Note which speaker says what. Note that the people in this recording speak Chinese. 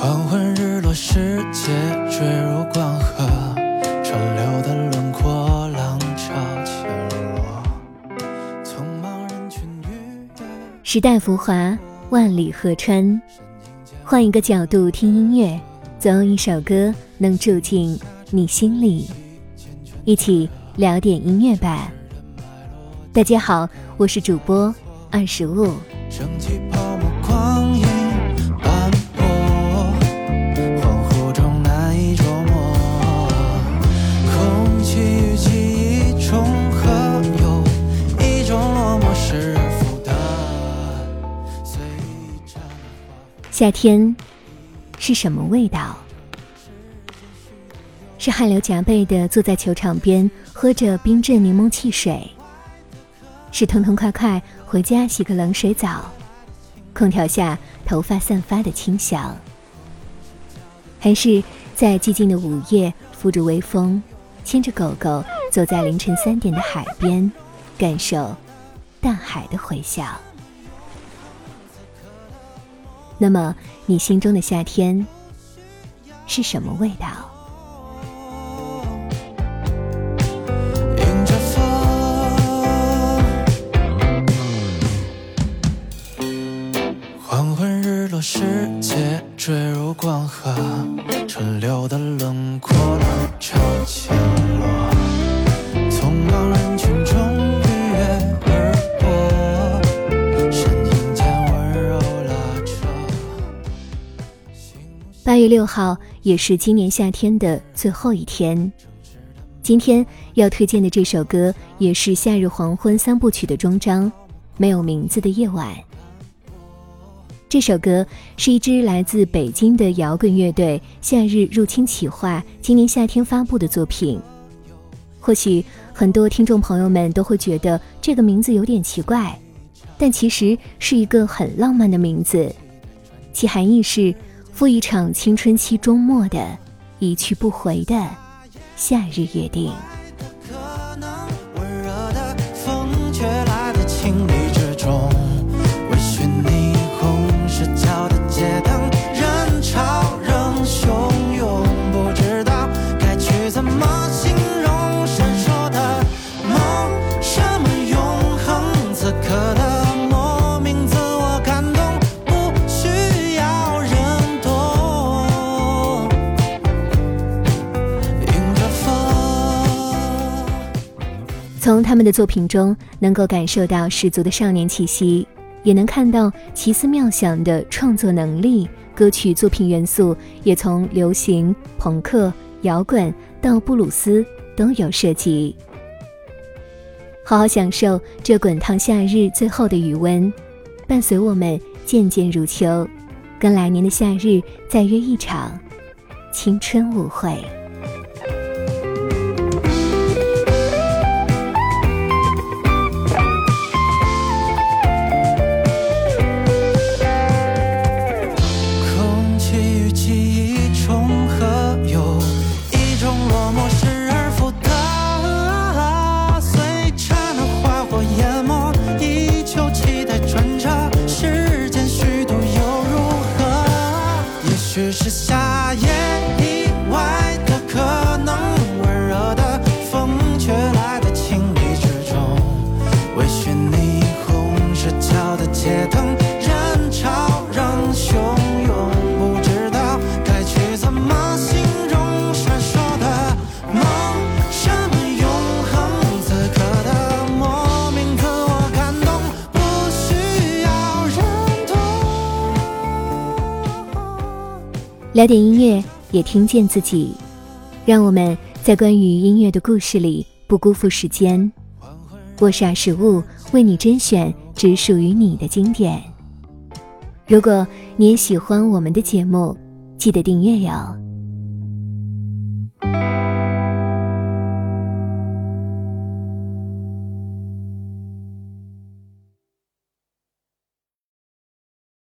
Speaker 1: 黄昏日落，世界坠入光河，川流的轮廓，浪潮起落。匆忙人群与
Speaker 2: 时代浮华，万里河川。换一个角度听音乐，总有一首歌能住进你心里。一起聊点音乐吧。大家好，我是主播二十五。
Speaker 1: 蒸汽泡沫光
Speaker 2: 夏天是什么味道？是汗流浃背的坐在球场边，喝着冰镇柠檬汽水。是痛痛快快回家洗个冷水澡，空调下头发散发的清香，还是在寂静的午夜扶着微风，牵着狗狗走在凌晨三点的海边，感受大海的回响。那么，你心中的夏天是什么味道？
Speaker 1: 迎着风，黄昏日落，世界坠入光河，川流的
Speaker 2: 八月六号也是今年夏天的最后一天。今天要推荐的这首歌也是《夏日黄昏三部曲》的终章，《没有名字的夜晚》。这首歌是一支来自北京的摇滚乐队“夏日入侵企划”今年夏天发布的作品。或许很多听众朋友们都会觉得这个名字有点奇怪，但其实是一个很浪漫的名字，其含义是赴一场青春期终末的一去不回的夏日约定。从他们的作品中，能够感受到十足的少年气息，也能看到奇思妙想的创作能力。歌曲作品元素也从流行、朋克、摇滚到布鲁斯都有涉及。好好享受这滚烫夏日最后的余温，伴随我们渐渐入秋，跟来年的夏日再约一场青春舞会。
Speaker 1: 是夏
Speaker 2: 聊点音乐，也听见自己，让我们在关于音乐的故事里不辜负时间。我是二十物，为你甄选只属于你的经典。如果你也喜欢我们的节目，记得订阅哟。